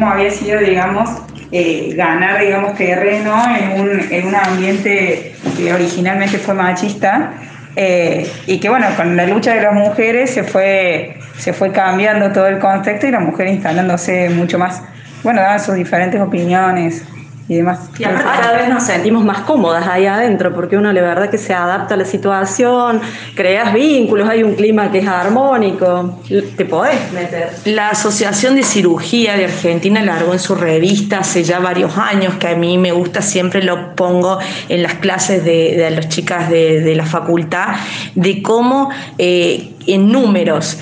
cómo había sido, digamos, eh, ganar, digamos, terreno en un, en un ambiente que originalmente fue machista. Eh, y que bueno, con la lucha de las mujeres se fue, se fue cambiando todo el contexto y la mujer instalándose mucho más, bueno, daban sus diferentes opiniones y demás. Y cada vez nos sentimos más cómodas ahí adentro, porque uno la verdad que se adapta a la situación, creas vínculos, hay un clima que es armónico, te podés meter. La Asociación de Cirugía de Argentina largó en su revista hace ya varios años, que a mí me gusta, siempre lo pongo en las clases de, de las chicas de, la facultad, de cómo eh, en números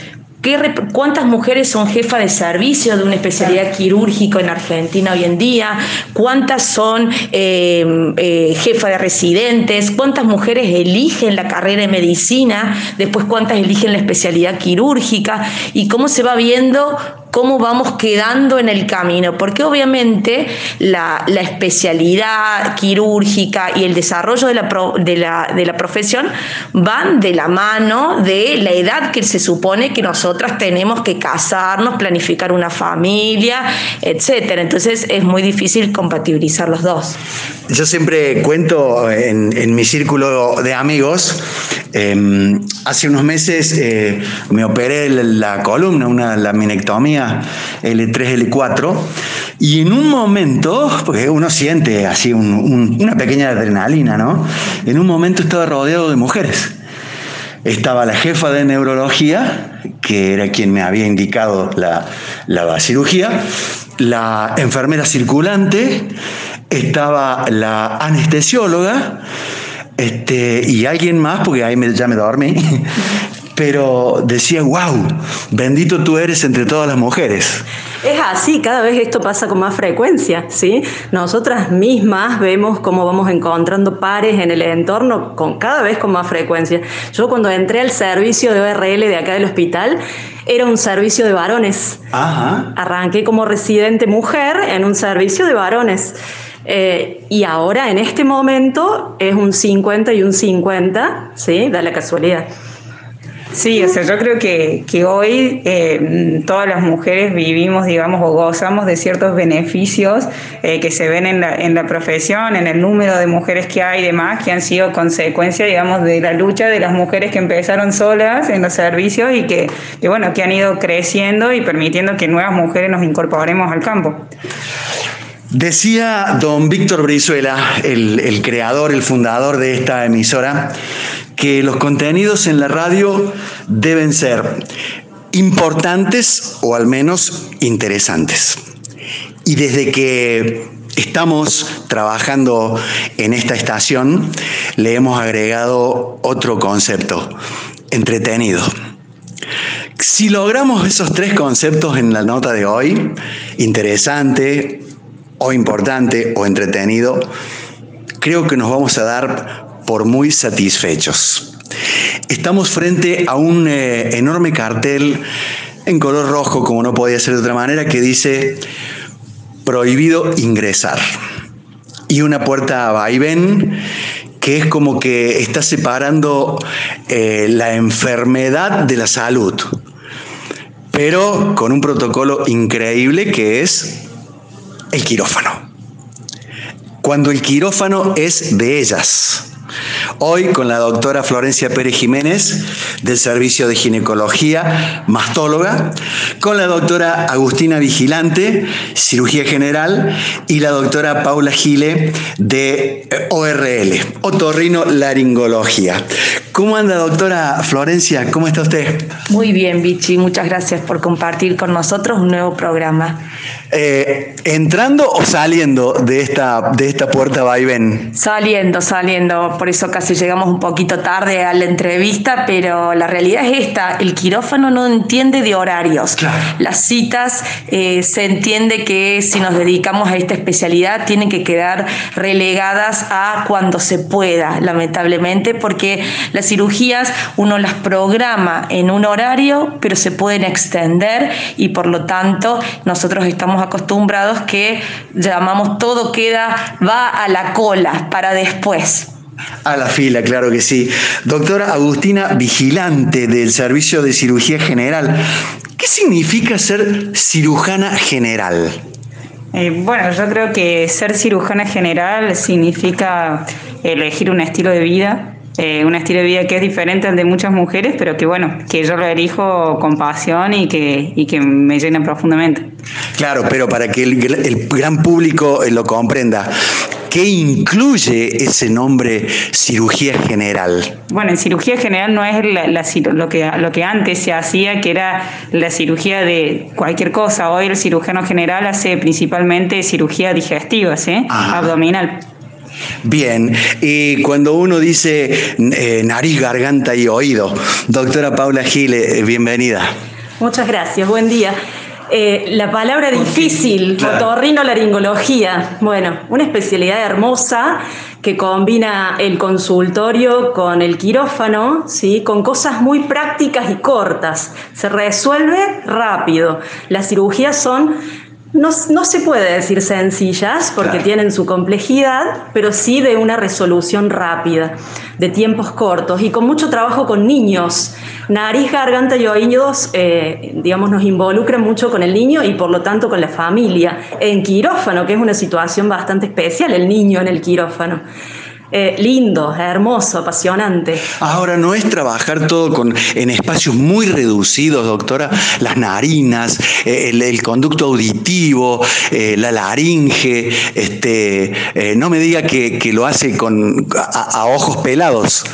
¿Cuántas mujeres son jefas de servicio de una especialidad quirúrgica en Argentina hoy en día? ¿Cuántas son eh, eh, jefas de residentes? ¿Cuántas mujeres eligen la carrera de medicina? Después, ¿cuántas eligen la especialidad quirúrgica? ¿Y cómo se va viendo cómo vamos quedando en el camino, porque obviamente la, especialidad quirúrgica y el desarrollo de la, de, la, profesión van de la mano de la edad que se supone que nosotras tenemos que casarnos, planificar una familia, etcétera. Entonces es muy difícil compatibilizar los dos. Yo siempre cuento en, mi círculo de amigos, em, hace unos meses eh, me operé la, columna, una laminectomía L3, L4, y en un momento, porque uno siente así una pequeña adrenalina, ¿no? En un momento estaba rodeado de mujeres. Estaba la jefa de neurología, que era quien me había indicado la, la cirugía, la enfermera circulante, estaba la anestesióloga este, y alguien más, porque ahí ya me dormí, pero decía, wow, bendito tú eres entre todas las mujeres. Es así, cada vez esto pasa con más frecuencia, ¿sí? Nosotras mismas vemos cómo vamos encontrando pares en el entorno con cada vez con más frecuencia. Yo cuando entré al servicio de ORL de acá del hospital, era un servicio de varones. Ajá. Arranqué como residente mujer en un servicio de varones. Eh, y ahora, en este momento, es un 50 y un 50, ¿sí? Da la casualidad. Sí, o sea, yo creo que, que hoy eh, todas las mujeres vivimos, digamos, o gozamos de ciertos beneficios eh, que se ven en la, en la profesión, en el número de mujeres que hay y demás, que han sido consecuencia, digamos, de la lucha de las mujeres que empezaron solas en los servicios y que, que bueno, que han ido creciendo y permitiendo que nuevas mujeres nos incorporemos al campo. Decía don Víctor Brizuela, el, creador, el fundador de esta emisora, que los contenidos en la radio deben ser importantes o al menos interesantes. Y desde que estamos trabajando en esta estación, le hemos agregado otro concepto, entretenido. Si logramos esos tres conceptos en la nota de hoy, interesante, o importante o entretenido, creo que nos vamos a dar por muy satisfechos. Estamos frente a un eh, enorme cartel en color rojo, como no podía ser de otra manera, que dice prohibido ingresar. Y una puerta vaivén que es como que está separando eh, la enfermedad de la salud, pero con un protocolo increíble que es el quirófano. Cuando el quirófano es de ellas. Hoy con la doctora Florencia Pérez Jiménez del Servicio de Ginecología, mastóloga, con la doctora Agustina Vigilante, cirugía general, y la doctora Paula Gile de eh, ORL, otorrino laringología. ¿Cómo anda doctora Florencia? ¿Cómo está usted? Muy bien, Vichy, muchas gracias por compartir con nosotros un nuevo programa. Eh, ¿Entrando o saliendo de esta, de esta puerta vaivén? Saliendo, saliendo. Por eso casi llegamos un poquito tarde a la entrevista, pero la realidad es esta: el quirófano no entiende de horarios. Las citas eh, se entiende que si nos dedicamos a esta especialidad tienen que quedar relegadas a cuando se pueda, lamentablemente, porque las cirugías uno las programa en un horario, pero se pueden extender y por lo tanto nosotros estamos acostumbrados que llamamos todo queda, va a la cola para después. A la fila, claro que sí. Doctora Agustina Vigilante del Servicio de Cirugía General. ¿Qué significa ser cirujana general? Eh, bueno, yo creo que ser cirujana general significa elegir un estilo de vida, eh, un estilo de vida que es diferente al de muchas mujeres, pero que bueno, que yo lo elijo con pasión y que, y que me llena profundamente. Claro, pero para que el, el gran público lo comprenda, ¿Qué incluye ese nombre cirugía general? Bueno, en cirugía general no es lo, que, lo que antes se hacía, que era la cirugía de cualquier cosa. Hoy el cirujano general hace principalmente cirugía digestiva, ¿sí? abdominal. Bien, y cuando uno dice eh, nariz, garganta y oído, doctora Paula Gile, bienvenida. Muchas gracias, buen día. Eh, la palabra difícil, otorrinolaringología. Bueno, una especialidad hermosa que combina el consultorio con el quirófano, ¿sí? con cosas muy prácticas y cortas. Se resuelve rápido. Las cirugías son no, se puede decir sencillas porque tienen su complejidad, pero sí de una resolución rápida, de tiempos cortos y con mucho trabajo con niños. Nariz, garganta y oídos, eh, digamos, nos involucran mucho con el niño y por lo tanto con la familia. En quirófano, que es una situación bastante especial, el niño en el quirófano. Eh, lindo, hermoso, apasionante. Ahora, ¿no es trabajar todo con, en espacios muy reducidos, doctora? Las narinas, eh, el, conducto auditivo, eh, la laringe, este, no me diga que, lo hace con, a ojos pelados.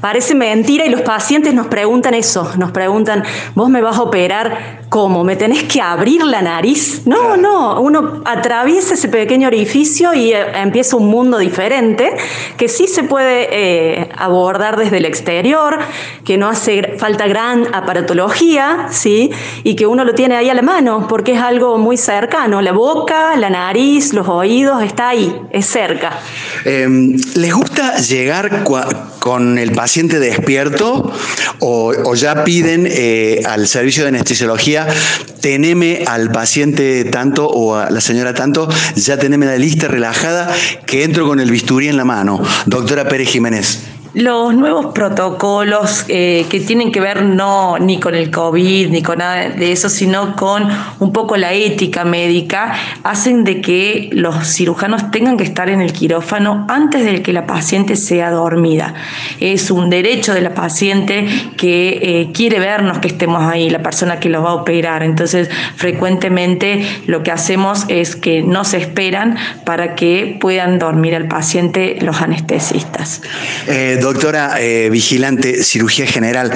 Parece mentira y los pacientes nos preguntan eso, nos preguntan, ¿vos me vas a operar cómo? ¿Me tenés que abrir la nariz? No, no, uno atraviesa ese pequeño orificio y eh, empieza un mundo diferente que sí se puede eh, abordar desde el exterior, que no hace falta gran aparatología, ¿sí? Y que uno lo tiene ahí a la mano porque es algo muy cercano, la boca, la nariz, los oídos, está ahí, es cerca. Em, ¿Les gusta llegar con el paciente despierto o, ya piden eh, al servicio de anestesiología, teneme al paciente tanto o a la señora tanto, ya teneme la lista relajada que entro con el bisturí en la mano? Doctora Pérez Jiménez. Los nuevos protocolos eh, que tienen que ver no ni con el COVID ni con nada de eso, sino con un poco la ética médica, hacen de que los cirujanos tengan que estar en el quirófano antes de que la paciente sea dormida. Es un derecho de la paciente que eh, quiere vernos que estemos ahí, la persona que lo va a operar. Entonces, frecuentemente lo que hacemos es que no se esperan para que puedan dormir al paciente los anestesistas. Eh, doctora eh, vigilante, cirugía general,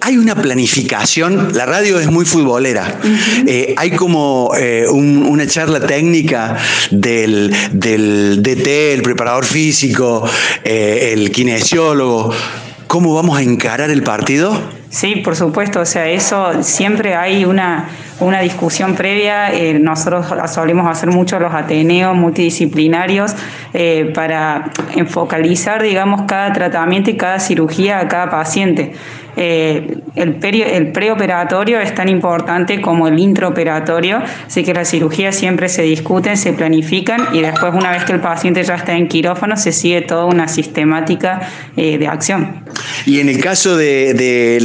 hay una planificación, la radio es muy futbolera, eh, hay como eh, una charla técnica del, del, DT, el preparador físico, el kinesiólogo, ¿cómo vamos a encarar el partido? Sí, por supuesto, o sea, eso siempre hay una, una discusión previa. Eh, nosotros solemos hacer mucho los ateneos multidisciplinarios eh, para enfocalizar, digamos, cada tratamiento y cada cirugía a cada paciente. Eh, el, el, preoperatorio es tan importante como el intraoperatorio, así que las cirugías siempre se discuten, se planifican y después una vez que el paciente ya está en quirófano se sigue toda una sistemática eh, de acción. Y en el caso de,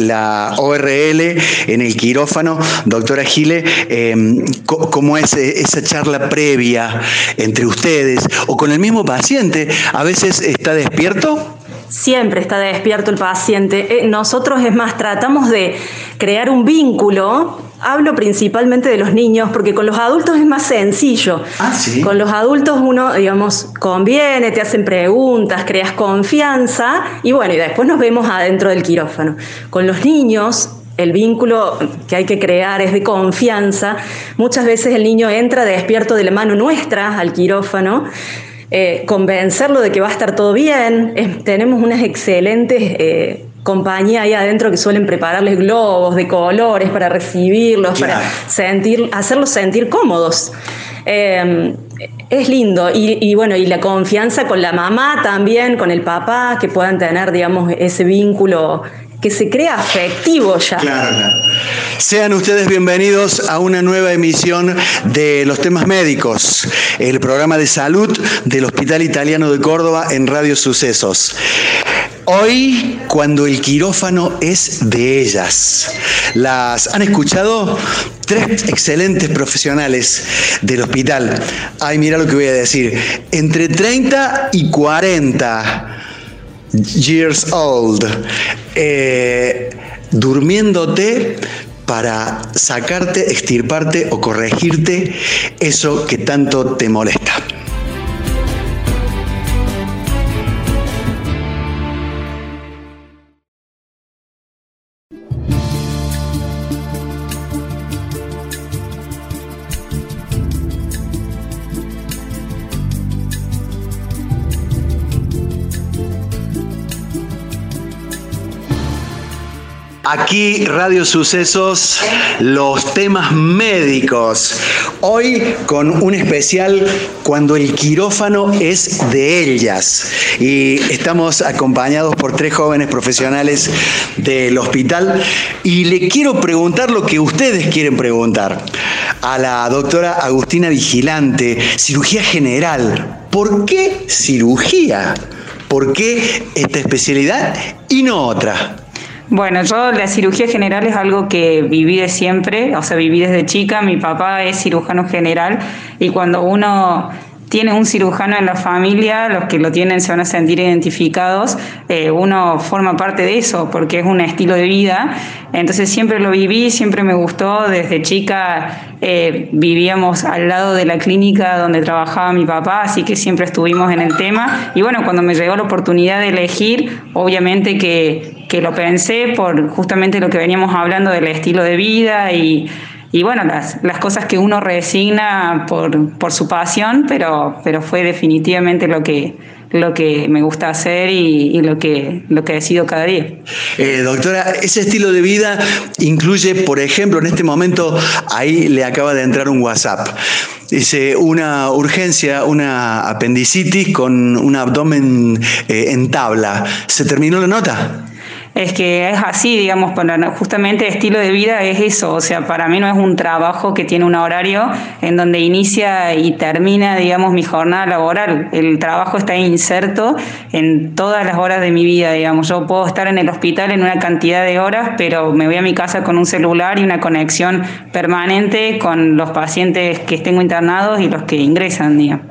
la ORL, en el quirófano, doctora Gile, em, ¿cómo es esa charla previa entre ustedes o con el mismo paciente? ¿A veces está despierto? Siempre está despierto el paciente. Eh, nosotros, es más, tratamos de crear un vínculo. Hablo principalmente de los niños, porque con los adultos es más sencillo. Ah, ¿sí? Con los adultos uno, digamos, conviene, te hacen preguntas, creas confianza y bueno, y después nos vemos adentro del quirófano. Con los niños el vínculo que hay que crear es de confianza. Muchas veces el niño entra despierto de la mano nuestra al quirófano eh, convencerlo de que va a estar todo bien. tenemos unas excelentes eh, compañías ahí adentro que suelen prepararles globos de colores para recibirlos, para sentir, hacerlos sentir cómodos. Eh, es lindo y, bueno, y la confianza con la mamá también, con el papá, que puedan tener, digamos, ese vínculo que se crea afectivo ya. Claro, claro. Sean ustedes bienvenidos a una nueva emisión de Los temas médicos, el programa de salud del Hospital Italiano de Córdoba en Radio Sucesos. Hoy, cuando el quirófano es de ellas. ¿Las han escuchado? Tres excelentes profesionales del hospital. Ay, mira lo que voy a decir. Entre 30 y 40 years old. Eh, durmiéndote para sacarte, extirparte o corregirte eso que tanto te molesta. Aquí Radio Sucesos, los temas médicos. Hoy con un especial cuando el quirófano es de ellas. Y estamos acompañados por tres jóvenes profesionales del hospital. Y le quiero preguntar lo que ustedes quieren preguntar. A la doctora Agustina Vigilante, cirugía general. ¿Por qué cirugía? ¿Por qué esta especialidad y no otra? Bueno, yo la cirugía general es algo que viví de siempre, o sea, viví desde chica, mi papá es cirujano general y cuando uno tiene un cirujano en la familia, los que lo tienen se van a sentir identificados, eh, uno forma parte de eso porque es un estilo de vida, entonces siempre lo viví, siempre me gustó, desde chica eh, vivíamos al lado de la clínica donde trabajaba mi papá, así que siempre estuvimos en el tema. Y bueno, cuando me llegó la oportunidad de elegir, obviamente que, que lo pensé por justamente lo que veníamos hablando del estilo de vida y y bueno, las, las cosas que uno resigna por, por su pasión, pero, pero fue definitivamente lo que, lo que me gusta hacer y, lo, que, lo que decido cada día. Eh, doctora, ese estilo de vida incluye, por ejemplo, en este momento, ahí le acaba de entrar un WhatsApp. Dice, una urgencia, una apendicitis con un abdomen eh, en tabla. ¿Se terminó la nota? Es que es así, digamos, para justamente estilo de vida es eso, o sea, para mí no es un trabajo que tiene un horario en donde inicia y termina, digamos, mi jornada laboral. El trabajo está inserto en todas las horas de mi vida, digamos. Yo puedo estar en el hospital en una cantidad de horas, pero me voy a mi casa con un celular y una conexión permanente con los pacientes que tengo internados y los que ingresan, digamos.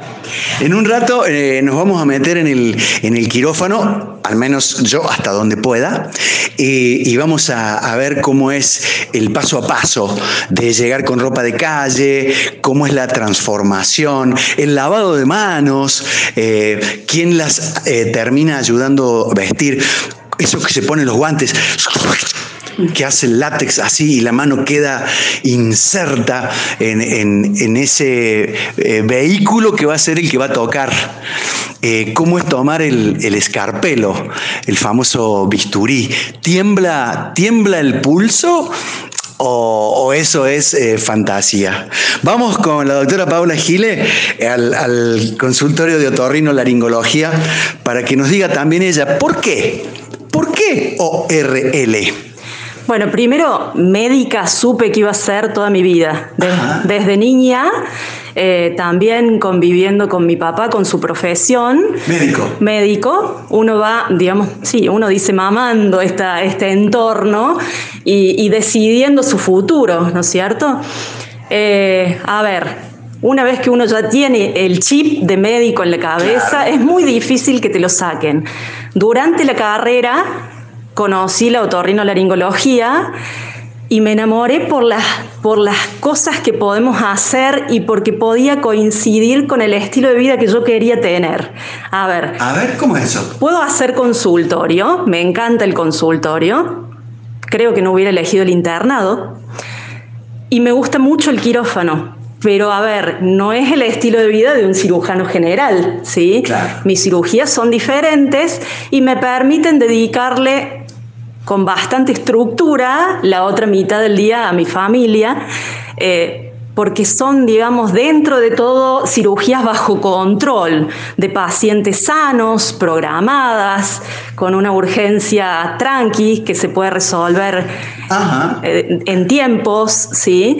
En un rato eh, nos vamos a meter en el, en el quirófano, al menos yo hasta donde pueda, y, vamos a, ver cómo es el paso a paso de llegar con ropa de calle, cómo es la transformación, el lavado de manos, eh, quién las eh, termina ayudando a vestir, eso que se ponen los guantes que hace el látex así y la mano queda inserta en, ese eh, vehículo que va a ser el que va a tocar. Eh, ¿Cómo es tomar el, escarpelo, el famoso bisturí? ¿Tiembla, tiembla el pulso o, eso es eh, fantasía. Vamos con la doctora Paula Gile al, al, consultorio de otorrino laringología para que nos diga también ella por qué. ¿Por qué ORL? Bueno, primero, médica supe que iba a ser toda mi vida. desde niña, eh, también conviviendo con mi papá, con su profesión. Médico. Médico. Uno va, digamos, sí, uno dice mamando esta, este entorno y, decidiendo su futuro, ¿no es cierto? Eh, a ver, una vez que uno ya tiene el chip de médico en la cabeza, es muy difícil que te lo saquen. Durante la carrera conocí la otorrinolaringología y me enamoré por las, por las cosas que podemos hacer y porque podía coincidir con el estilo de vida que yo quería tener. A ver. A ver, ¿cómo es eso? Puedo hacer consultorio, me encanta el consultorio, creo que no hubiera elegido el internado, y me gusta mucho el quirófano. Pero a ver, no es el estilo de vida de un cirujano general, ¿sí? Mis cirugías son diferentes y me permiten dedicarle con bastante estructura la otra mitad del día a mi familia. Eh, porque son, digamos, dentro de todo cirugías bajo control de pacientes sanos, programadas, con una urgencia tranqui que se puede resolver eh, en tiempos, ¿sí?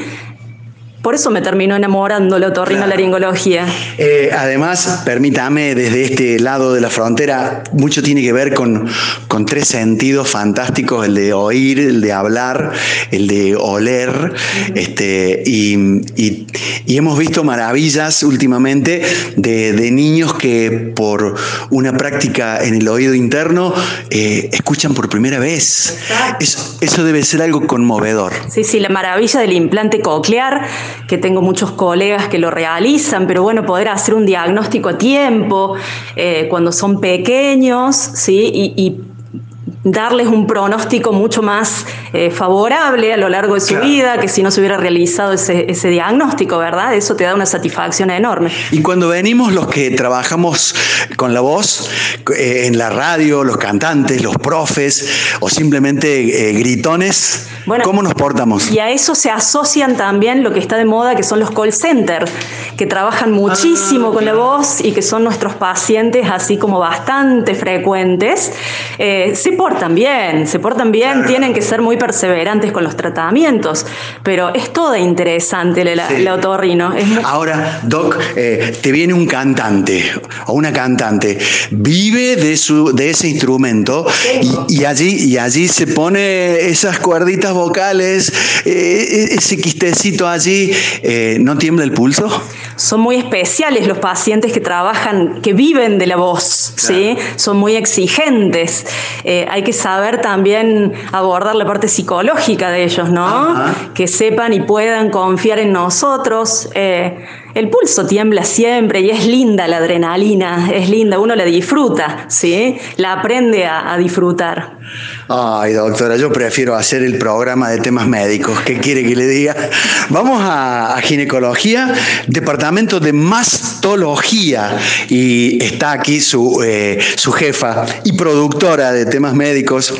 Por eso me terminó enamorando la otorrinolaringología. Eh, además, permítame, desde este lado de la frontera, mucho tiene que ver con, con tres sentidos fantásticos, el de oír, el de hablar, el de oler, este, y, hemos visto maravillas últimamente de, niños que por una práctica en el oído interno eh, escuchan por primera vez. Eso, eso debe ser algo conmovedor. Sí, sí, la maravilla del implante coclear que tengo muchos colegas que lo realizan, pero bueno, poder hacer un diagnóstico a tiempo eh, cuando son pequeños, ¿sí? y darles un pronóstico mucho más eh, favorable a lo largo de su vida que si no se hubiera realizado ese, diagnóstico, ¿verdad? Eso te da una satisfacción enorme. Y cuando venimos los que trabajamos con la voz, eh, en la radio, los cantantes, los profes o simplemente eh, ¿cómo nos portamos? Y a eso se asocian también lo que está de moda, que son los call centers, que trabajan muchísimo con la voz y que son nuestros pacientes así como bastante frecuentes. se portan bien, se portan bien, tienen que ser muy perseverantes con los tratamientos, pero es toda interesante el, otorrino. Ahora, Doc, eh, te viene un cantante o una cantante, vive de, su, de ese instrumento y, allí, y allí se pone esas cuerditas vocales, eh, ese quistecito allí, eh, ¿no tiembla el pulso? Son muy especiales los pacientes que trabajan, que viven de la voz, ¿sí? Son muy exigentes. hay que saber también abordar la parte psicológica de ellos, ¿no? Que sepan y puedan confiar en nosotros. Eh, el pulso tiembla siempre y es linda la adrenalina, es linda, uno la disfruta, ¿sí? La aprende a, disfrutar. Ay, doctora, yo prefiero hacer el programa de temas médicos. ¿Qué quiere que le diga? Vamos a, ginecología, departamento de mastología. Y está aquí su, eh, su jefa y productora de temas médicos,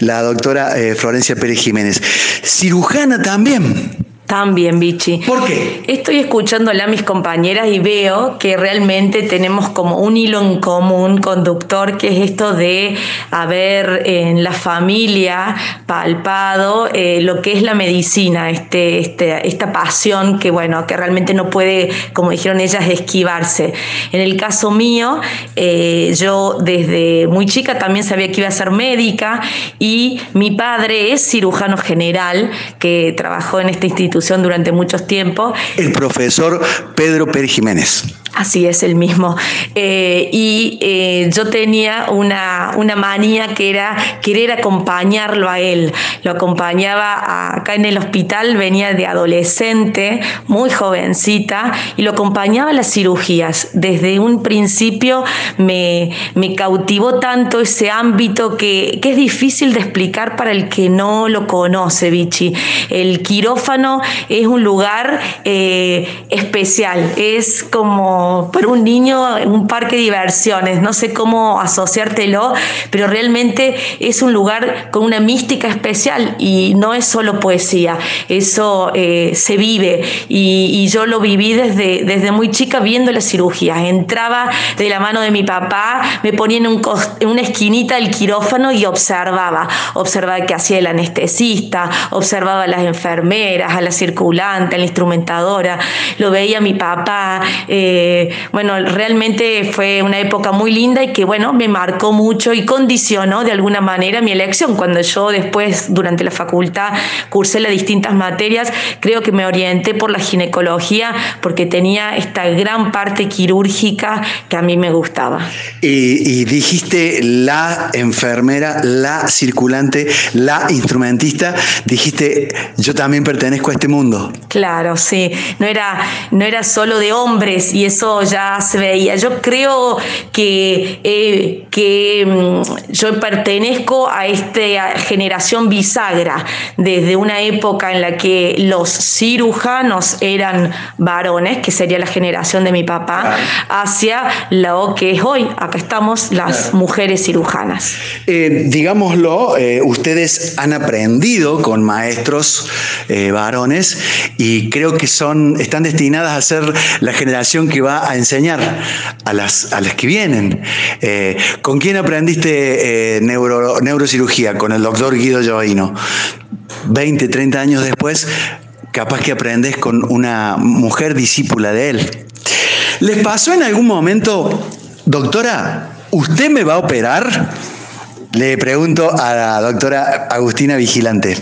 la doctora eh, Florencia Pérez Jiménez. Cirujana también. También, Vichy. ¿Por qué? Estoy escuchándola a mis compañeras y veo que realmente tenemos como un hilo en común conductor, que es esto de haber en la familia palpado eh, lo que es la medicina, este, este, esta pasión que, bueno, que realmente no puede, como dijeron ellas, esquivarse. En el caso mío, eh, yo desde muy chica también sabía que iba a ser médica y mi padre es cirujano general que trabajó en esta institución durante muchos tiempos. El profesor Pedro Pérez Jiménez. Así es, el mismo. Eh, y eh, yo tenía una, una, manía que era querer acompañarlo a él. Lo acompañaba acá en el hospital, venía de adolescente, muy jovencita, y lo acompañaba a las cirugías. Desde un principio me, me cautivó tanto ese ámbito que, que, es difícil de explicar para el que no lo conoce, Vichy. El quirófano es un lugar eh, especial, es como para un niño en un parque de diversiones, no sé cómo asociártelo, pero realmente es un lugar con una mística especial y no es solo poesía, eso eh, se vive y, yo lo viví desde, desde muy chica viendo las cirugías. Entraba de la mano de mi papá, me ponía en, un, en una esquinita del quirófano y observaba, observaba qué hacía el anestesista, observaba a las enfermeras, a la circulante, a la instrumentadora, lo veía mi papá. Eh, bueno, realmente fue una época muy linda y que, bueno, me marcó mucho y condicionó de alguna manera mi elección. Cuando yo después, durante la facultad, cursé las distintas materias, creo que me orienté por la ginecología porque tenía esta gran parte quirúrgica que a mí me gustaba. Y, dijiste la enfermera, la circulante, la instrumentista, dijiste, yo también pertenezco a este mundo. Claro, sí, no era, no era solo de hombres y eso ya se veía. Yo creo que, eh, que mm, yo pertenezco a esta generación bisagra, desde una época en la que los cirujanos eran varones, que sería la generación de mi papá, hacia lo que es hoy. Acá estamos las mujeres cirujanas. Eh, digámoslo, eh, ustedes han aprendido con maestros varones y creo que son, están destinadas a ser la generación que va a enseñar a las, a las que vienen. Eh, ¿Con quién aprendiste eh, neurocirugía? Con el doctor Guido Joaino. 20, 30 años después, capaz que aprendes con una mujer discípula de él. ¿Les pasó en algún momento, doctora, usted me va a operar? Le pregunto a la doctora Agustina Vigilante.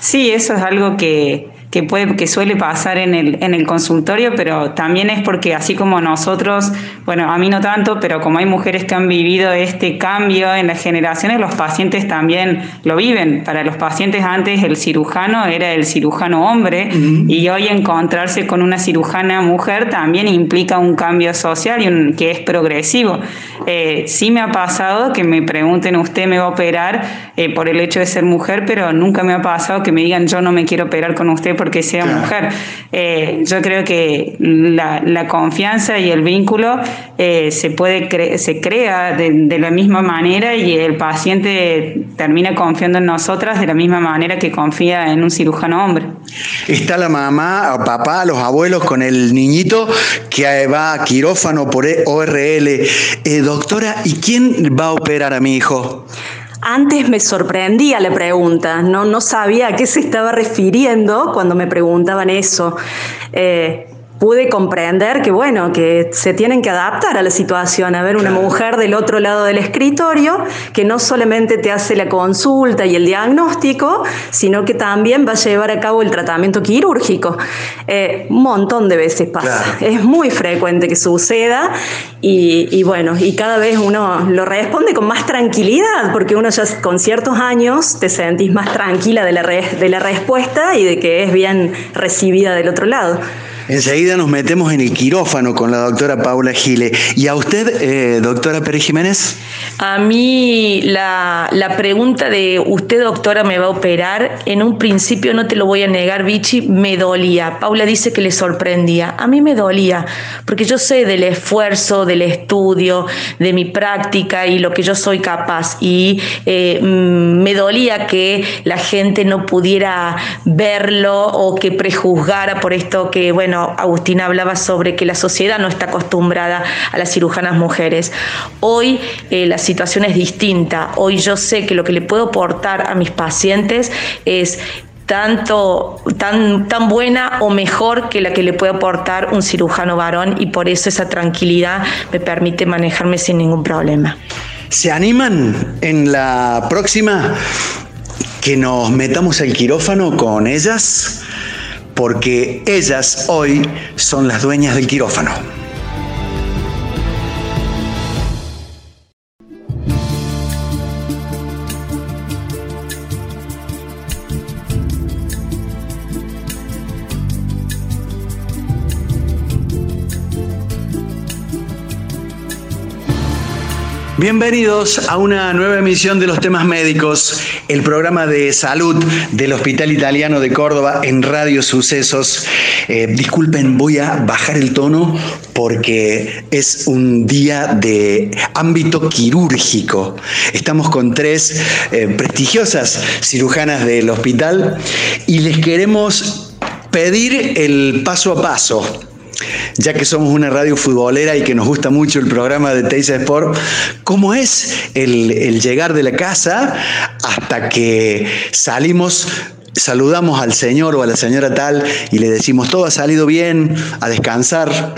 Sí, eso es algo que, que, puede, que suele pasar en el, en el consultorio, pero también es porque así como nosotros, bueno, a mí no tanto, pero como hay mujeres que han vivido este cambio en las generaciones, los pacientes también lo viven. Para los pacientes antes el cirujano era el cirujano hombre y hoy encontrarse con una cirujana mujer también implica un cambio social y un, que es progresivo. Eh, sí me ha pasado que me pregunten, usted me va a operar eh, por el hecho de ser mujer, pero nunca me ha pasado que me digan, yo no me quiero operar con usted porque sea mujer. Eh, yo creo que la, confianza y el vínculo eh, se, puede se crea de, la misma manera y el paciente termina confiando en nosotras de la misma manera que confía en un cirujano hombre. Está la mamá o papá, los abuelos con el niñito que va a quirófano por ORL. Eh, doctora, ¿y quién va a operar a mi hijo? Antes me sorprendía la pregunta, no, no sabía a qué se estaba refiriendo cuando me preguntaban eso. Eh, pude comprender que, bueno, que se tienen que adaptar a la situación, a ver una mujer del otro lado del escritorio que no solamente te hace la consulta y el diagnóstico, sino que también va a llevar a cabo el tratamiento quirúrgico. Eh, un montón de veces pasa. Es muy frecuente que suceda y, bueno, y cada vez uno lo responde con más tranquilidad, porque uno ya con ciertos años te sentís más tranquila de la, de la respuesta y de que es bien recibida del otro lado. Enseguida nos metemos en el quirófano con la doctora Paula Gile. ¿Y a usted, eh, doctora Pérez Jiménez? A mí la, pregunta de usted, doctora, me va a operar, en un principio no te lo voy a negar, Vichy, me dolía. Paula dice que le sorprendía. A mí me dolía, porque yo sé del esfuerzo, del estudio, de mi práctica y lo que yo soy capaz. Y eh, mm, me dolía que la gente no pudiera verlo o que prejuzgara por esto que, bueno, Agustina hablaba sobre que la sociedad no está acostumbrada a las cirujanas mujeres. Hoy eh, la situación es distinta. Hoy yo sé que lo que le puedo aportar a mis pacientes es tanto, tan, tan buena o mejor que la que le puede aportar un cirujano varón y por eso esa tranquilidad me permite manejarme sin ningún problema. ¿Se animan en la próxima que nos metamos al quirófano con ellas? Porque ellas hoy son las dueñas del quirófano. Bienvenidos a una nueva emisión de los temas médicos, el programa de salud del Hospital Italiano de Córdoba en Radio Sucesos. Eh, disculpen, voy a bajar el tono porque es un día de ámbito quirúrgico. Estamos con tres eh, prestigiosas cirujanas del hospital y les queremos pedir el paso a paso ya que somos una radio futbolera y que nos gusta mucho el programa de Teisa Sport, ¿cómo es el, llegar de la casa hasta que salimos saludamos al señor o a la señora tal y le decimos todo ha salido bien, a descansar.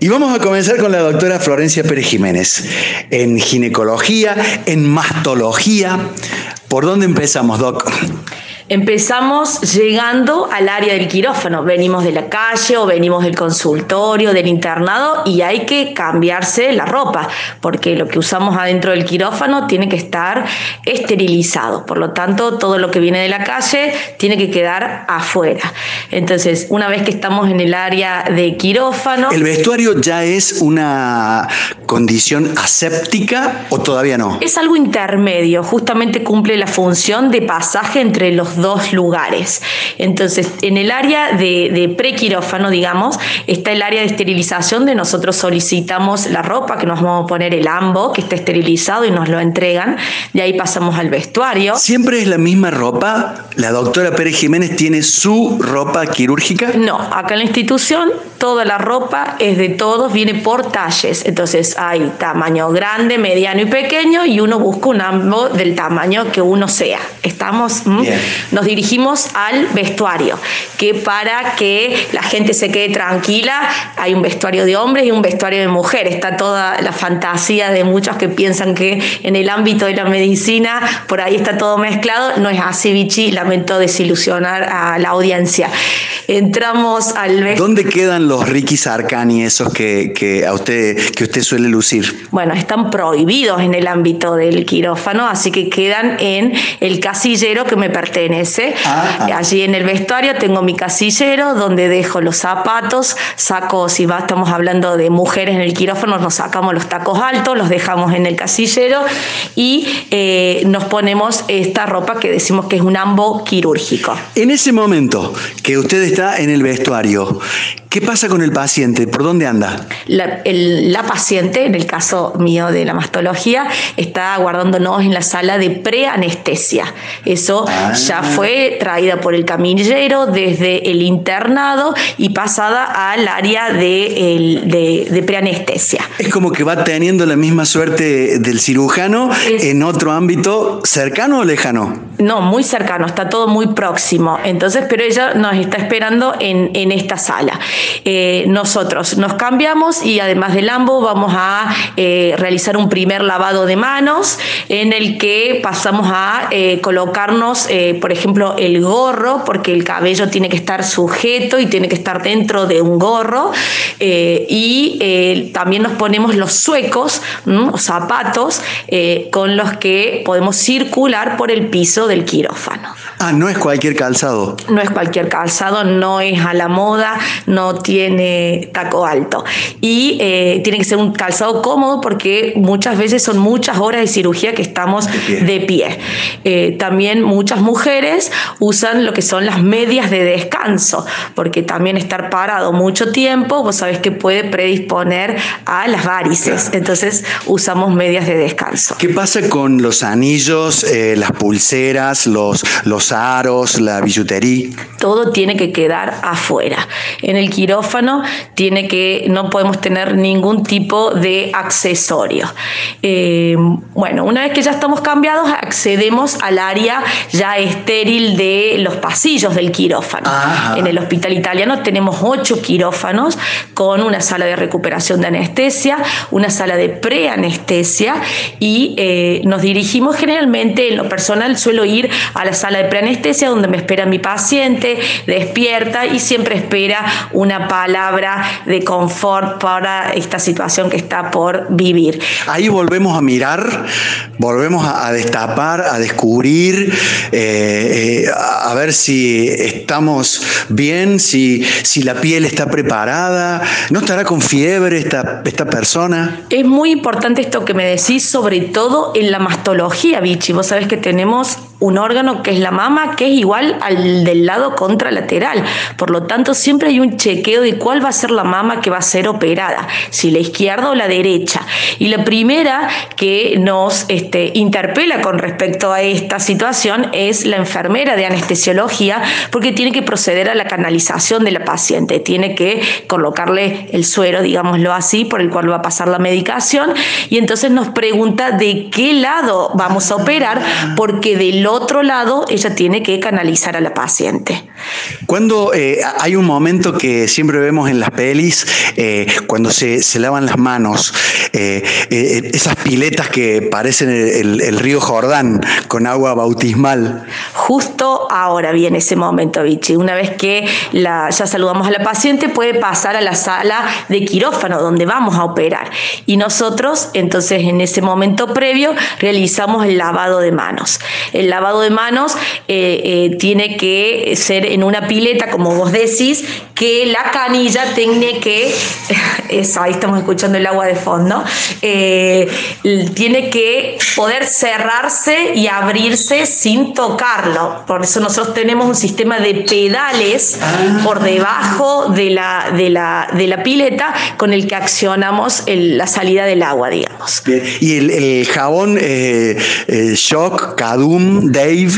Y vamos a comenzar con la doctora Florencia Pérez Jiménez, en ginecología, en mastología. ¿Por dónde empezamos, Doc? Empezamos llegando al área del quirófano. Venimos de la calle o venimos del consultorio, del internado y hay que cambiarse la ropa porque lo que usamos adentro del quirófano tiene que estar esterilizado. Por lo tanto, todo lo que viene de la calle tiene que quedar afuera. Entonces, una vez que estamos en el área de quirófano... ¿El vestuario ya es una condición aséptica o todavía no? Es algo intermedio. Justamente cumple la función de pasaje entre los dos lugares. Entonces, en el área de, de prequirófano, digamos, está el área de esterilización de nosotros solicitamos la ropa que nos vamos a poner el ambo, que está esterilizado y nos lo entregan. De ahí pasamos al vestuario. ¿Siempre es la misma ropa? ¿La doctora Pérez Jiménez tiene su ropa quirúrgica? No, acá en la institución toda la ropa es de todos, viene por talles. Entonces, hay tamaño grande, mediano y pequeño y uno busca un ambo del tamaño que uno sea. Estamos, nos dirigimos al vestuario, que para que la gente se quede tranquila, hay un vestuario de hombres y un vestuario de mujeres. Está toda la fantasía de muchos que piensan que en el ámbito de la medicina por ahí está todo mezclado. No es así, Vichy, lamento desilusionar a la audiencia. Entramos al vestuario. ¿Dónde quedan los Ricky Sarkani, esos que, a usted, que usted suele lucir? Bueno, están prohibidos en el ámbito del quirófano, así que quedan en el casillero que me pertenece. Ah, ah. Allí en el vestuario tengo mi casillero donde dejo los zapatos, saco, si va, estamos hablando de mujeres en el quirófano, nos sacamos los tacos altos, los dejamos en el casillero y eh, nos ponemos esta ropa que decimos que es un ambo quirúrgico. En ese momento que usted está en el vestuario, ¿Qué pasa con el paciente? ¿Por dónde anda? La, paciente, en el caso mío de la mastología, está aguardándonos en la sala de preanestesia. Eso ah. ya fue traída por el camillero desde el internado y pasada al área de, de, preanestesia. Es como que va teniendo la misma suerte del cirujano en otro ámbito cercano o lejano. No, muy cercano, está todo muy próximo. Entonces, pero ella nos está esperando en, en esta sala. Eh, nosotros nos cambiamos y además del ambo vamos a eh, realizar un primer lavado de manos en el que pasamos a eh, colocarnos, por ejemplo, el gorro, porque el cabello tiene que estar sujeto y tiene que estar dentro de un gorro. y también nos ponemos los suecos, los zapatos, con los que podemos circular por el piso del quirófano. Ah, no es cualquier calzado. No es cualquier calzado, no es a la moda, no tiene taco alto. Y eh, tiene que ser un calzado cómodo porque muchas veces son muchas horas de cirugía que estamos de pie. Eh, también muchas mujeres usan lo que son las medias de descanso, porque también estar parado mucho tiempo, vos sabés que puede predisponer a las varices. Entonces usamos medias de descanso. ¿Qué pasa con los anillos, eh, las pulseras, los, los aros, la billutería? Todo tiene que quedar afuera. En el quirófano tiene que, no podemos tener ningún tipo de accesorio. Eh, bueno, una vez que ya estamos cambiados, accedemos al área ya estéril de los pasillos del quirófano. En el hospital italiano tenemos ocho quirófanos con una sala de recuperación de anestesia, una sala de preanestesia y eh, nos dirigimos generalmente, en lo personal suelo ir a la sala de preanestesia donde me espera mi paciente, despierta y siempre espera una palabra de confort para esta situación que está por vivir. Ahí volvemos a mirar, volvemos a, destapar, a descubrir, eh, eh, a ver si estamos bien, si, si la piel está preparada, ¿no estará con fiebre esta, esta persona? Es muy importante esto que me decís, sobre todo en la mastología, Vichy. Vos sabés que tenemos un órgano que es la mama, que es igual al del lado contralateral. Por lo tanto, siempre hay un chequeo de cuál va a ser la mama que va a ser operada, si la izquierda o la derecha. Y la primera que nos este, interpela con respecto a esta situación es la enfermera de anestesiología, porque tiene que proceder a la canalización de la paciente, tiene que colocarle el suero, digámoslo así, por el cual va a pasar la medicación, y entonces nos pregunta de qué lado vamos a operar, porque del otro lado ella tiene que canalizar a la paciente. Cuando eh, hay un momento que siempre vemos en las pelis, eh, cuando se, lavan las manos, eh, esas piletas que parecen el, río Jordán con agua bautismal. Justo ahora viene ese momento, Vichy. Una vez que ya saludamos a la paciente, puede pasar a la sala de quirófano donde vamos a operar. Y nosotros, entonces, en ese momento previo, realizamos el lavado de manos. El lavado de manos tiene que ser en una pileta, como vos decís, que la canilla tiene que, ahí estamos escuchando el agua de fondo, eh, tiene que poder cerrarse y abrirse sin tocarlo. Por eso nosotros tenemos un sistema de pedales ah. por debajo de la, de la, de la pileta con el que accionamos la salida del agua, digamos. ¿Y el, jabón eh, eh, Shock, Cadum, Dave,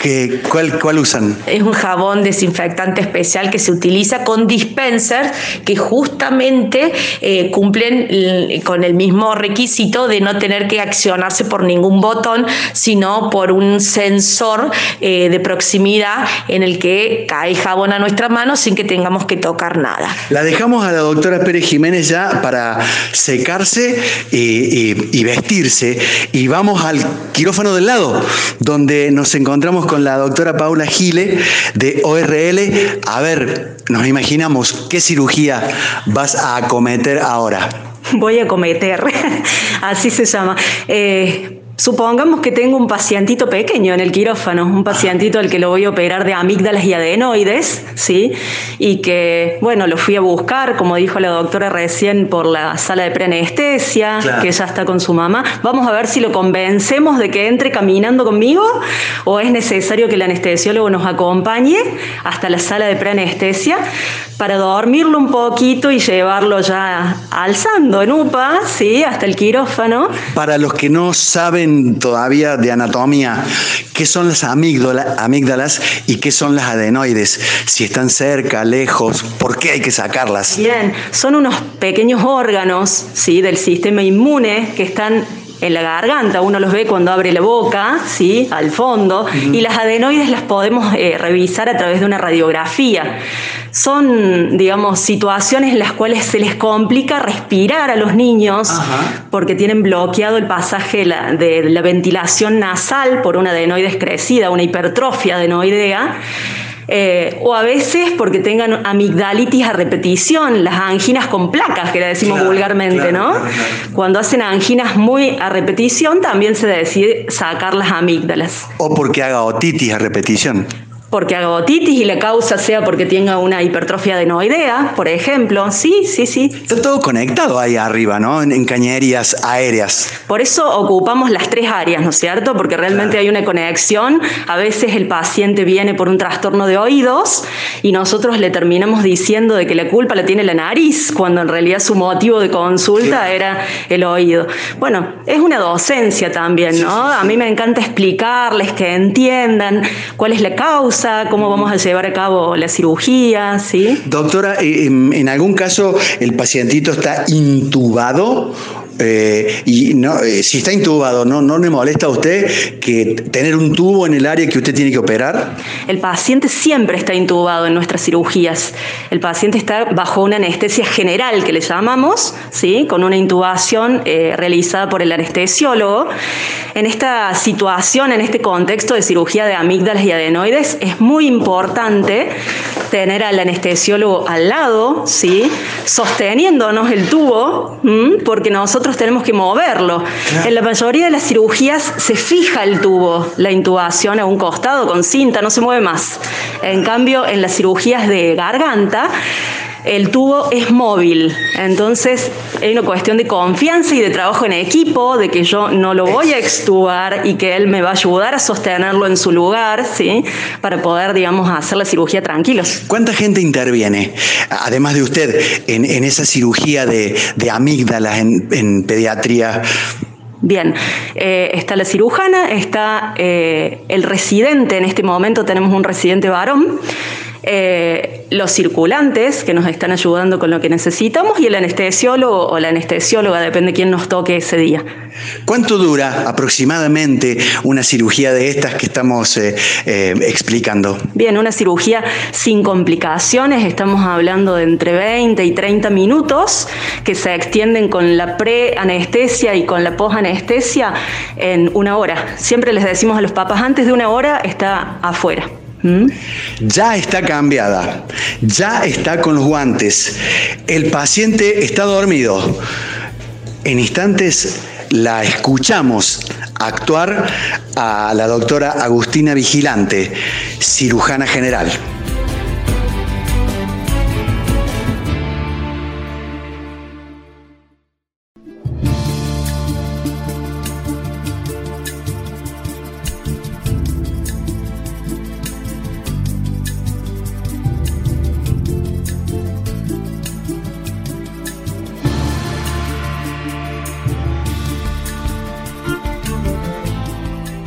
que, ¿cuál, ¿cuál usan? Es un jabón desinfectante especial que se utiliza con dispensers que justamente eh, cumplen con el mismo requisito de no tener que accionarse por ningún botón, sino por un sensor eh, de proximidad en el que cae jabón a nuestra mano sin que tengamos que tocar nada. La dejamos a la doctora Pérez Jiménez ya para secarse y, vestirse y vamos al quirófano del lado, donde nos encontramos con la doctora Paula Gile de ORL. A ver, nos imaginamos qué cirugía vas a acometer ahora. Voy a cometer, así se llama. Eh, Supongamos que tengo un pacientito pequeño en el quirófano, un pacientito al que lo voy a operar de amígdalas y adenoides, ¿sí? Y que, bueno, lo fui a buscar, como dijo la doctora recién, por la sala de preanestesia, que ya está con su mamá. Vamos a ver si lo convencemos de que entre caminando conmigo o es necesario que el anestesiólogo nos acompañe hasta la sala de preanestesia para dormirlo un poquito y llevarlo ya alzando en UPA, ¿sí? Hasta el quirófano. Para los que no saben todavía de anatomía, ¿qué son las amígdalas y qué son las adenoides? Si están cerca, lejos, ¿por qué hay que sacarlas? Bien, son unos pequeños órganos, ¿sí? Del sistema inmune que están en la garganta, uno los ve cuando abre la boca, ¿sí? al fondo, y las adenoides las podemos eh, revisar a través de una radiografía. Son, digamos, situaciones en las cuales se les complica respirar a los niños porque tienen bloqueado el pasaje de la ventilación nasal por una adenoides crecida, una hipertrofia adenoidea. Eh, o a veces porque tengan amigdalitis a repetición, las anginas con placas, que le decimos vulgarmente, ¿no? Cuando hacen anginas muy a repetición, también se decide sacar las amígdalas. O porque haga otitis a repetición porque haga otitis y la causa sea porque tenga una hipertrofia adenoidea, por ejemplo. Sí, sí, sí. Está todo conectado ahí arriba, ¿no? En, cañerías aéreas. Por eso ocupamos las tres áreas, ¿no es cierto? Porque realmente hay una conexión. A veces el paciente viene por un trastorno de oídos y nosotros le terminamos diciendo de que la culpa la tiene la nariz, cuando en realidad su motivo de consulta era el oído. Bueno, es una docencia también, ¿no? A mí me encanta explicarles que entiendan cuál es la causa cómo vamos a llevar a cabo la cirugía, ¿sí? Doctora, eh, en algún caso el pacientito está intubado eh, y eh, si está intubado, ¿no, ¿no le molesta a usted que tener un tubo en el área que usted tiene que operar? El paciente siempre está intubado en nuestras cirugías. El paciente está bajo una anestesia general que le llamamos, ¿sí? con una intubación eh, realizada por el anestesiólogo. En esta situación, en este contexto de cirugía de amígdalas y adenoides, es muy importante tener al anestesiólogo al lado, ¿sí? sosteniéndonos el tubo, porque nosotros tenemos que moverlo. En la mayoría de las cirugías se fija el tubo, la intubación a un costado con cinta, no se mueve más. En cambio, en las cirugías de garganta, el tubo es móvil. Entonces hay una cuestión de confianza y de trabajo en equipo, de que yo no lo voy a extubar y que él me va a ayudar a sostenerlo en su lugar, ¿sí? Para poder, digamos, hacer la cirugía tranquilos. ¿Cuánta gente interviene, además de usted, en, esa cirugía de, amígdalas en, pediatría? Bien, eh, está la cirujana, está eh, el residente, en este momento tenemos un residente varón, eh, los circulantes que nos están ayudando con lo que necesitamos y el anestesiólogo o la anestesióloga, depende de quién nos toque ese día. ¿Cuánto dura aproximadamente una cirugía de estas que estamos eh, eh, explicando? Bien, una cirugía sin complicaciones, estamos hablando de entre 20 y 30 minutos que se extienden con la pre-anestesia y con la post-anestesia en una hora. Siempre les decimos a los papás, antes de una hora está afuera. ¿Mm? Ya está cambiada, ya está con los guantes, el paciente está dormido. En instantes la escuchamos actuar a la doctora Agustina Vigilante, cirujana general.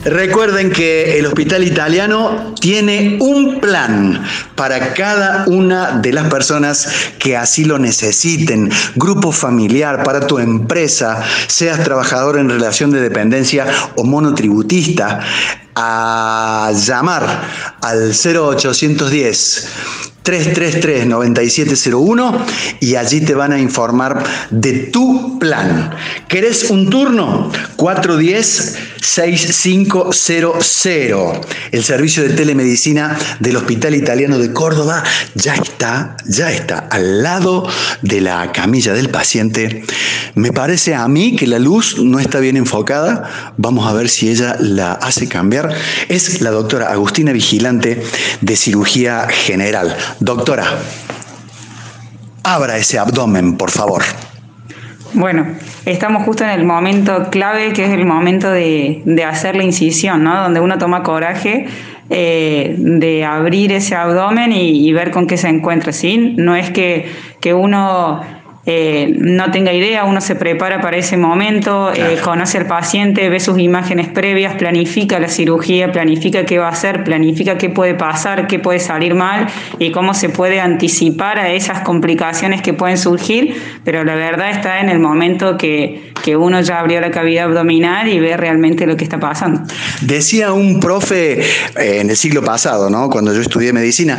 Recuerden que el Hospital Italiano tiene un plan para cada una de las personas que así lo necesiten. Grupo familiar, para tu empresa, seas trabajador en relación de dependencia o monotributista, a llamar al 0810 333-9701 y allí te van a informar de tu plan. ¿Querés un turno? 410-6500. El servicio de telemedicina del Hospital Italiano de Córdoba ya está, ya está al lado de la camilla del paciente. Me parece a mí que la luz no está bien enfocada. Vamos a ver si ella la hace cambiar. Es la doctora Agustina Vigilante de Cirugía General. Doctora, abra ese abdomen, por favor. Bueno, estamos justo en el momento clave, que es el momento de, hacer la incisión, ¿no? Donde uno toma coraje eh, de abrir ese abdomen y, ver con qué se encuentra, ¿sí? No es que, que uno eh, no tenga idea, uno se prepara para ese momento, eh, conoce al paciente, ve sus imágenes previas, planifica la cirugía, planifica qué va a hacer, planifica qué puede pasar, qué puede salir mal y cómo se puede anticipar a esas complicaciones que pueden surgir, pero la verdad está en el momento que, que uno ya abrió la cavidad abdominal y ve realmente lo que está pasando. Decía un profe eh, en el siglo pasado, ¿no? cuando yo estudié medicina,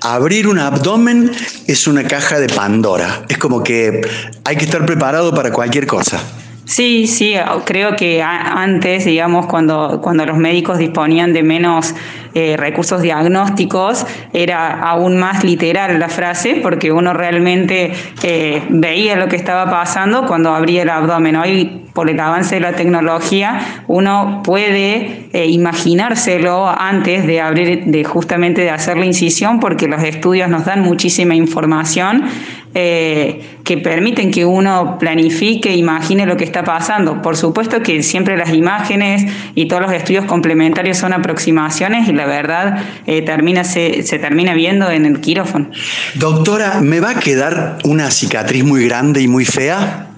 abrir un abdomen es una caja de Pandora, es como que hay que estar preparado para cualquier cosa. Sí, sí, creo que antes, digamos, cuando, cuando los médicos disponían de menos eh, recursos diagnósticos, era aún más literal la frase, porque uno realmente eh, veía lo que estaba pasando cuando abría el abdomen. Hoy, por el avance de la tecnología, uno puede eh, imaginárselo antes de abrir, de justamente de hacer la incisión, porque los estudios nos dan muchísima información que permiten que uno planifique, imagine lo que está pasando. Por supuesto que siempre las imágenes y todos los estudios complementarios son aproximaciones y la verdad eh, termina, se, se termina viendo en el quirófano. Doctora, ¿me va a quedar una cicatriz muy grande y muy fea?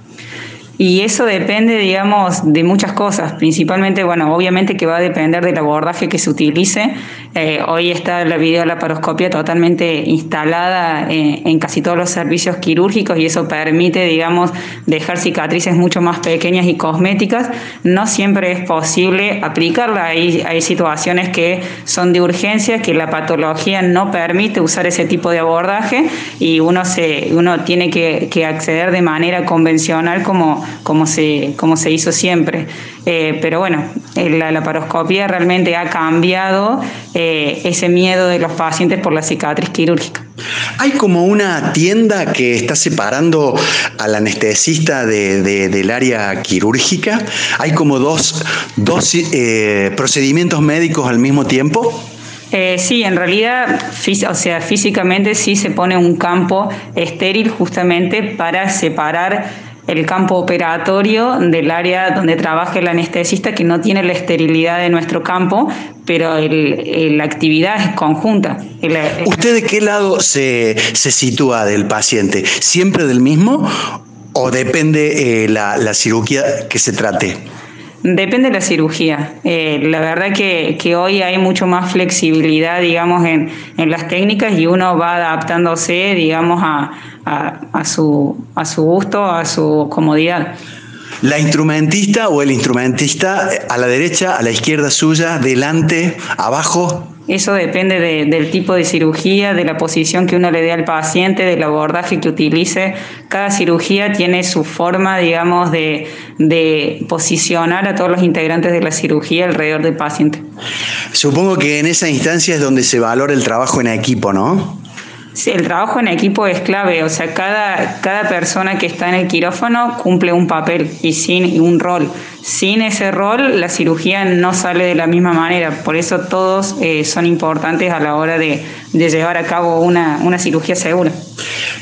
Y eso depende, digamos, de muchas cosas, principalmente, bueno, obviamente que va a depender del abordaje que se utilice. Eh, hoy está la videolaparoscopia totalmente instalada eh, en casi todos los servicios quirúrgicos y eso permite, digamos, dejar cicatrices mucho más pequeñas y cosméticas. No siempre es posible aplicarla. Hay, hay situaciones que son de urgencia, que la patología no permite usar ese tipo de abordaje y uno, se, uno tiene que, que acceder de manera convencional como como se, como se hizo siempre. Eh, pero bueno, eh, la laparoscopia realmente ha cambiado eh, ese miedo de los pacientes por la cicatriz quirúrgica. Hay como una tienda que está separando al anestesista del área quirúrgica. Hay como dos, dos procedimientos médicos al mismo tiempo. sí, en realidad, o sea, físicamente sí se pone un campo estéril justamente para separar el campo operatorio del área donde trabaja el anestesista que no tiene la esterilidad de nuestro campo, pero la actividad es conjunta. ¿Usted de qué lado se, sitúa del paciente? ¿Siempre del mismo o depende eh, la, cirugía que se trate? Depende de la cirugía. Eh, la verdad que, que, hoy hay mucho más flexibilidad, digamos, en, en las técnicas y uno va adaptándose, digamos, a, a, su, a su gusto, a su comodidad. La instrumentista o el instrumentista a la derecha, a la izquierda suya, delante, abajo. Eso depende del tipo de cirugía, de la posición que uno le dé al paciente, del abordaje que utilice. Cada cirugía tiene su forma, digamos, de, de posicionar a todos los integrantes de la cirugía alrededor del paciente. Supongo que en esa instancia es donde se valora el trabajo en equipo, ¿no? Sí, el trabajo en equipo es clave, o sea, cada, cada persona que está en el quirófano cumple un papel y, sin, un rol. Sin ese rol, la cirugía no sale de la misma manera, por eso todos eh, son importantes a la hora de, llevar a cabo una, una cirugía segura.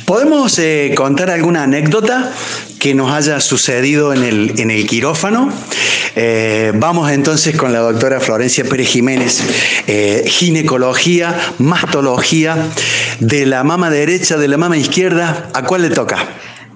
¿Podemos eh, contar alguna anécdota que nos haya sucedido en el, en el quirófano? Eh, vamos entonces con la doctora Florencia Pérez Jiménez, ginecología, mastología, de la mama derecha, de la mama izquierda, ¿a cuál le toca?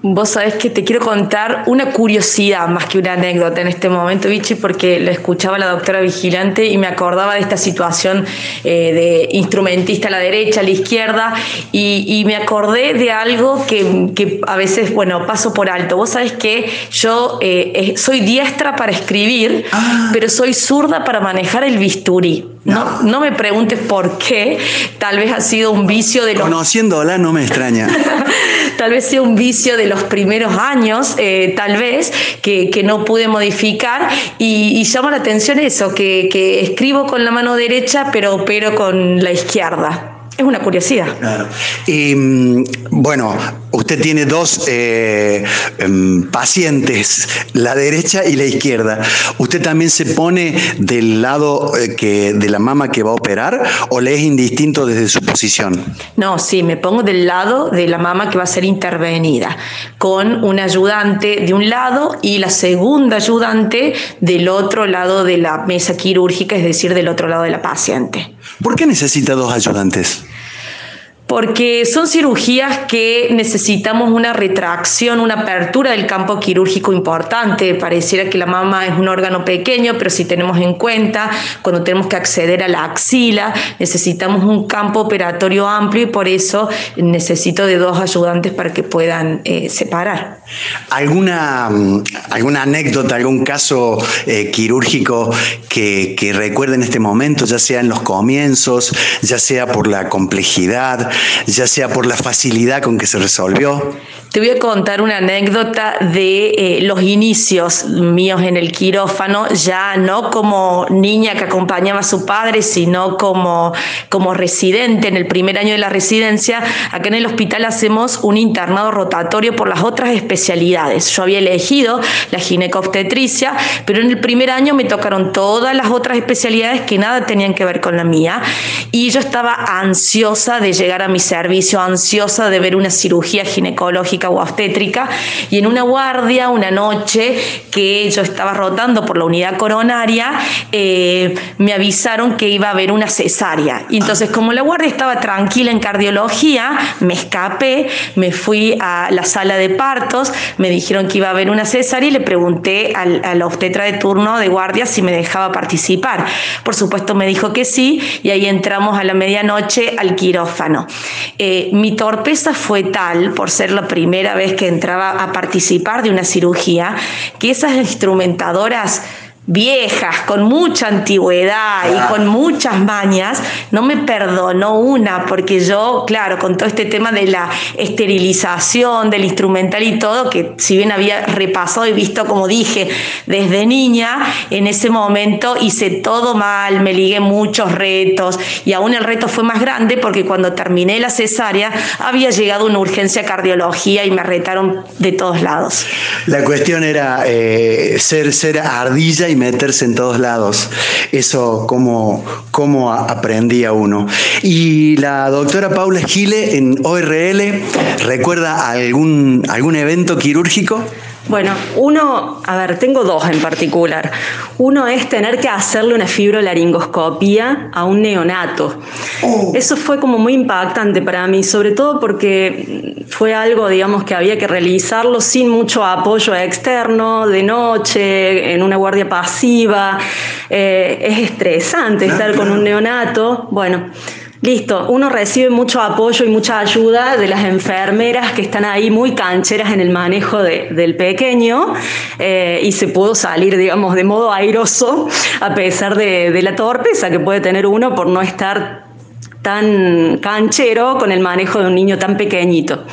Vos sabés que te quiero contar una curiosidad más que una anécdota en este momento, Vichy, porque lo escuchaba la doctora vigilante y me acordaba de esta situación eh, de instrumentista a la derecha, a la izquierda, y, me acordé de algo que, a veces, bueno, paso por alto. Vos sabés que yo eh, soy diestra para escribir, ah. pero soy zurda para manejar el bisturí. No, no me preguntes por qué, tal vez ha sido un vicio de los... Conociéndola no me extraña. tal vez sea un vicio de los primeros años, eh, tal vez, que, no pude modificar. Y, llama la atención eso, que, que escribo con la mano derecha, pero opero con la izquierda. Es una curiosidad. Claro. Y mm, bueno, usted tiene dos eh, em, pacientes, la derecha y la izquierda. ¿Usted también se pone del lado eh, que, de la mama que va a operar o le es indistinto desde su posición? No, sí, me pongo del lado de la mama que va a ser intervenida, con un ayudante de un lado y la segunda ayudante del otro lado de la mesa quirúrgica, es decir, del otro lado de la paciente. ¿Por qué necesita dos ayudantes? Porque son cirugías que necesitamos una retracción, una apertura del campo quirúrgico importante. Pareciera que la mama es un órgano pequeño, pero si tenemos en cuenta, cuando tenemos que acceder a la axila, necesitamos un campo operatorio amplio y por eso necesito de dos ayudantes para que puedan eh, separar. ¿Alguna, mm, ¿Alguna anécdota, algún caso eh, quirúrgico que, que recuerde en este momento, ya sea en los comienzos, ya sea por la complejidad? ya sea por la facilidad con que se resolvió. Te voy a contar una anécdota de eh, los inicios míos en el quirófano, ya no como niña que acompañaba a su padre, sino como, como residente en el primer año de la residencia. Acá en el hospital hacemos un internado rotatorio por las otras especialidades. Yo había elegido la ginecobstetricia, pero en el primer año me tocaron todas las otras especialidades que nada tenían que ver con la mía. Y yo estaba ansiosa de llegar a mi servicio, ansiosa de ver una cirugía ginecológica o obstétrica, y en una guardia, una noche que yo estaba rotando por la unidad coronaria, eh, me avisaron que iba a haber una cesárea. Y entonces, como la guardia estaba tranquila en cardiología, me escapé, me fui a la sala de partos, me dijeron que iba a haber una cesárea y le pregunté al, a obstetra de turno de guardia si me dejaba participar. Por supuesto, me dijo que sí, y ahí entramos a la medianoche al quirófano. Eh, mi torpeza fue tal, por ser la primera vez que entraba a participar de una cirugía, que esas instrumentadoras viejas, con mucha antigüedad y con muchas mañas, no me perdonó una, porque yo, claro, con todo este tema de la esterilización, del instrumental y todo, que si bien había repasado y visto, como dije, desde niña, en ese momento hice todo mal, me ligué muchos retos y aún el reto fue más grande porque cuando terminé la cesárea había llegado una urgencia cardiología y me retaron de todos lados. La cuestión era eh, ser, ser ardilla y meterse en todos lados. Eso, cómo, cómo aprendía uno. Y la doctora Paula Gile en ORL, ¿recuerda algún, algún evento quirúrgico? Bueno, uno, a ver, tengo dos en particular. Uno es tener que hacerle una fibrolaringoscopía a un neonato. Oh. Eso fue como muy impactante para mí, sobre todo porque fue algo, digamos, que había que realizarlo sin mucho apoyo externo, de noche, en una guardia pasiva. Eh, es estresante estar con un neonato. Bueno, Listo, uno recibe mucho apoyo y mucha ayuda de las enfermeras que están ahí muy cancheras en el manejo del pequeño eh, y se pudo salir, digamos, de modo airoso a pesar de, de la torpeza que puede tener uno por no estar tan canchero con el manejo de un niño tan pequeñito.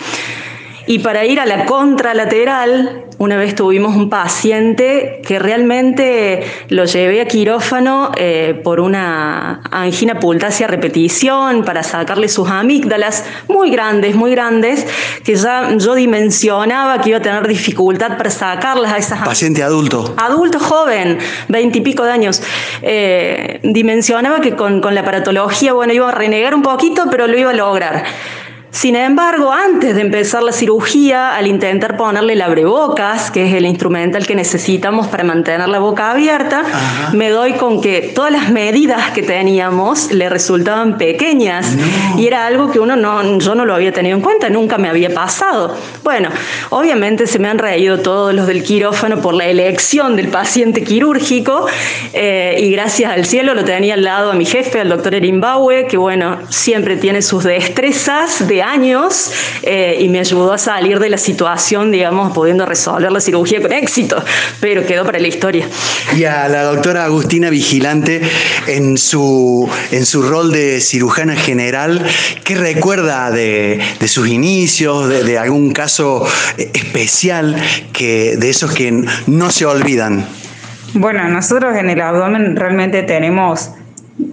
Y para ir a la contralateral, una vez tuvimos un paciente que realmente lo llevé a quirófano eh, por una angina pultácea repetición para sacarle sus amígdalas muy grandes, muy grandes, que ya yo dimensionaba que iba a tener dificultad para sacarlas a esas. Paciente adulto. Adulto joven, veintipico de años. Eh, dimensionaba que con, con la paratología, bueno, iba a renegar un poquito, pero lo iba a lograr. Sin embargo, antes de empezar la cirugía, al intentar ponerle la abrebocas, que es el instrumental que necesitamos para mantener la boca abierta, me doy con que todas las medidas que teníamos le resultaban pequeñas. Y era algo que uno no, yo no lo había tenido en cuenta, nunca me había pasado. Bueno, obviamente se me han reído todos los del quirófano por la elección del paciente quirúrgico eh, y gracias al cielo lo tenía al lado a mi jefe, al doctor Erimbaue, que bueno, siempre tiene sus destrezas de años eh, y me ayudó a salir de la situación, digamos, pudiendo resolver la cirugía con éxito, pero quedó para la historia. Y a la doctora Agustina Vigilante, en su, en su rol de cirujana general, ¿qué recuerda de, sus inicios, de, algún caso especial que, de esos que no se olvidan? Bueno, nosotros en el abdomen realmente tenemos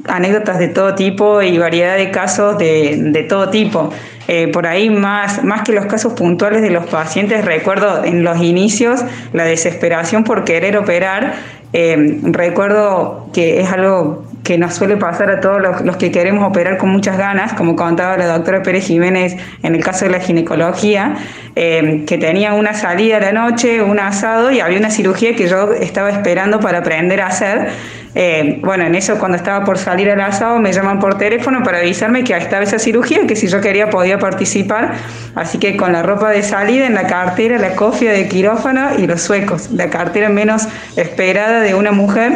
anécdotas de todo tipo y variedad de casos de, de todo tipo. Eh, por ahí más, más que los casos puntuales de los pacientes, recuerdo en los inicios la desesperación por querer operar. Eh, recuerdo que es algo que nos suele pasar a todos los, que queremos operar con muchas ganas, como contaba la doctora Pérez Jiménez en el caso de la ginecología, eh, que tenía una salida a la noche, un asado y había una cirugía que yo estaba esperando para aprender a hacer. Eh, bueno, en eso cuando estaba por salir al asado me llaman por teléfono para avisarme que estaba esa cirugía, que si yo quería podía participar. Así que con la ropa de salida, en la cartera, la cofia de quirófano y los suecos, la cartera menos esperada de una mujer.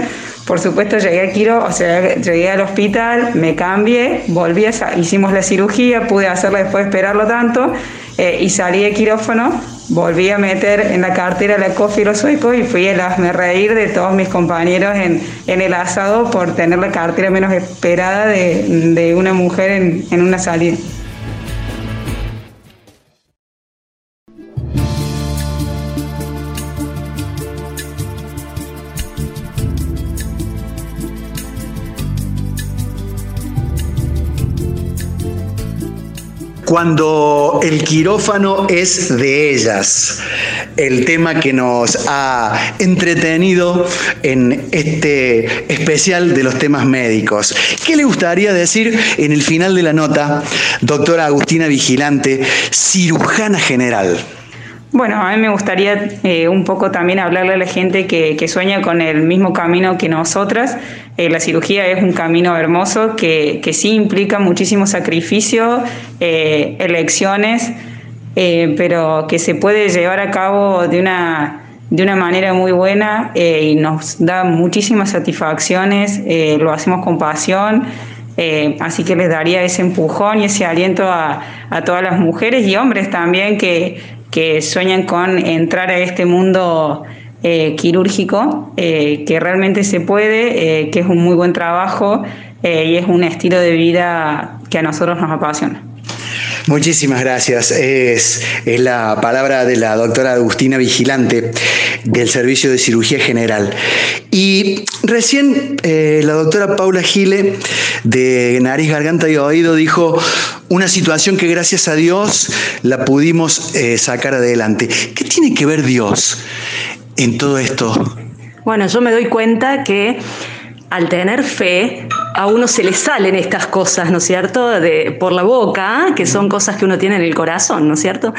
Por supuesto llegué al quiro, o sea, llegué al hospital, me cambié, volví, a, hicimos la cirugía, pude hacerla después de esperarlo tanto eh, y salí de quirófano volví a meter en la cartera la coffee y fui a hazme reír de todos mis compañeros en, el asado por tener la cartera menos esperada de, una mujer en, en una salida. Cuando el quirófano es de ellas, el tema que nos ha entretenido en este especial de los temas médicos. ¿Qué le gustaría decir en el final de la nota, doctora Agustina Vigilante, cirujana general? Bueno, a mí me gustaría eh, un poco también hablarle a la gente que, sueña con el mismo camino que nosotras. Eh, la cirugía es un camino hermoso que, sí implica muchísimo sacrificio, eh, elecciones, pero que se puede llevar a cabo de una, de una manera muy buena y nos da muchísimas satisfacciones, lo hacemos con pasión. así que les daría ese empujón y ese aliento a, a todas las mujeres y hombres también que, que sueñan con entrar a este mundo eh, quirúrgico, eh, que realmente se puede, eh, que es un muy buen trabajo y es un estilo de vida que a nosotros nos apasiona. Muchísimas gracias. Es, la palabra de la doctora Agustina Vigilante del Servicio de Cirugía General. Y recién la doctora Paula Gile de Nariz, Garganta y Oído dijo una situación que gracias a Dios la pudimos eh, sacar adelante. ¿Qué tiene que ver Dios en todo esto? Bueno, yo me doy cuenta que al tener fe, a uno se le salen estas cosas, ¿no es cierto?, de, por la boca, que son cosas que uno tiene en el corazón, ¿no es cierto?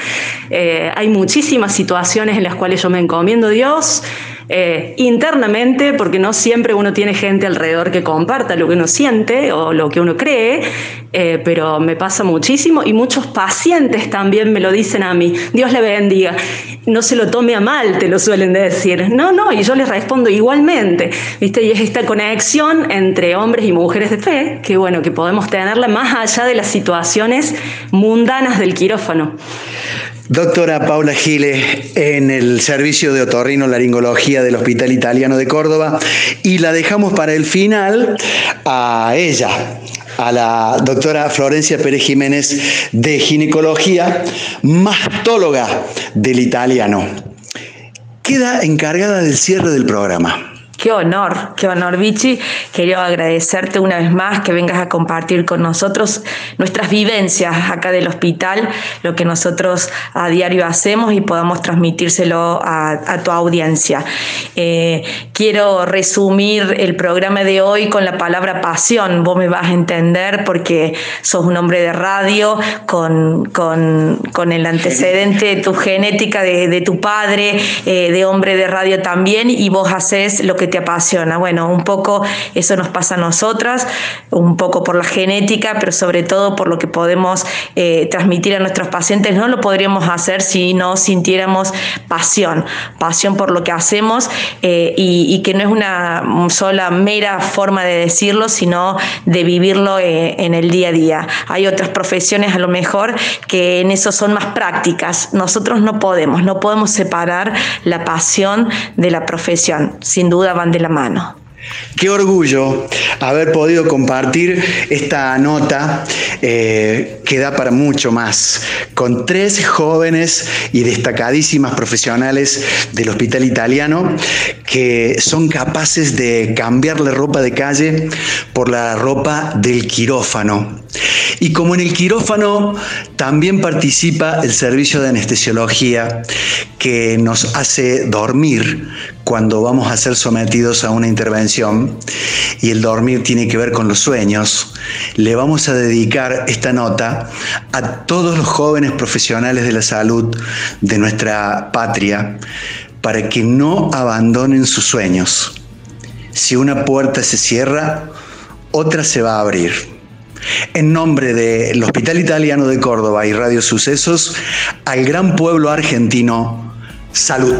Eh, hay muchísimas situaciones en las cuales yo me encomiendo a Dios, eh, internamente, porque no siempre uno tiene gente alrededor que comparta lo que uno siente o lo que uno cree, eh, pero me pasa muchísimo y muchos pacientes también me lo dicen a mí, Dios le bendiga, no se lo tome a mal, te lo suelen decir. No, no, y yo les respondo igualmente, ¿viste? Y es esta conexión entre hombres y mujeres de fe, que bueno, que podemos tenerla más allá de las situaciones mundanas del quirófano. Doctora Paula Gile en el servicio de otorrino laringología del Hospital Italiano de Córdoba y la dejamos para el final a ella, a la doctora Florencia Pérez Jiménez de ginecología, mastóloga del italiano. Queda encargada del cierre del programa. Qué honor, qué honor, Vichy. Quería agradecerte una vez más que vengas a compartir con nosotros nuestras vivencias acá del hospital, lo que nosotros a diario hacemos y podamos transmitírselo a, tu audiencia. Eh, quiero resumir el programa de hoy con la palabra pasión. Vos me vas a entender porque sos un hombre de radio con, con, el antecedente de tu genética de, tu padre, eh, de hombre de radio también, y vos haces lo que te apasiona. Bueno, un poco eso nos pasa a nosotras, un poco por la genética, pero sobre todo por lo que podemos eh, transmitir a nuestros pacientes. No lo podríamos hacer si no sintiéramos pasión, pasión por lo que hacemos eh, y, que no es una sola mera forma de decirlo, sino de vivirlo eh, en el día a día. Hay otras profesiones a lo mejor que en eso son más prácticas. Nosotros no podemos, no podemos separar la pasión de la profesión. Sin duda de la mano. Qué orgullo haber podido compartir esta nota eh, que da para mucho más, con tres jóvenes y destacadísimas profesionales del hospital italiano que son capaces de cambiar la ropa de calle por la ropa del quirófano. Y como en el quirófano también participa el servicio de anestesiología que nos hace dormir cuando vamos a ser sometidos a una intervención. Y el dormir tiene que ver con los sueños, le vamos a dedicar esta nota a todos los jóvenes profesionales de la salud de nuestra patria para que no abandonen sus sueños. Si una puerta se cierra, otra se va a abrir. En nombre del Hospital Italiano de Córdoba y Radio Sucesos, al gran pueblo argentino, salud.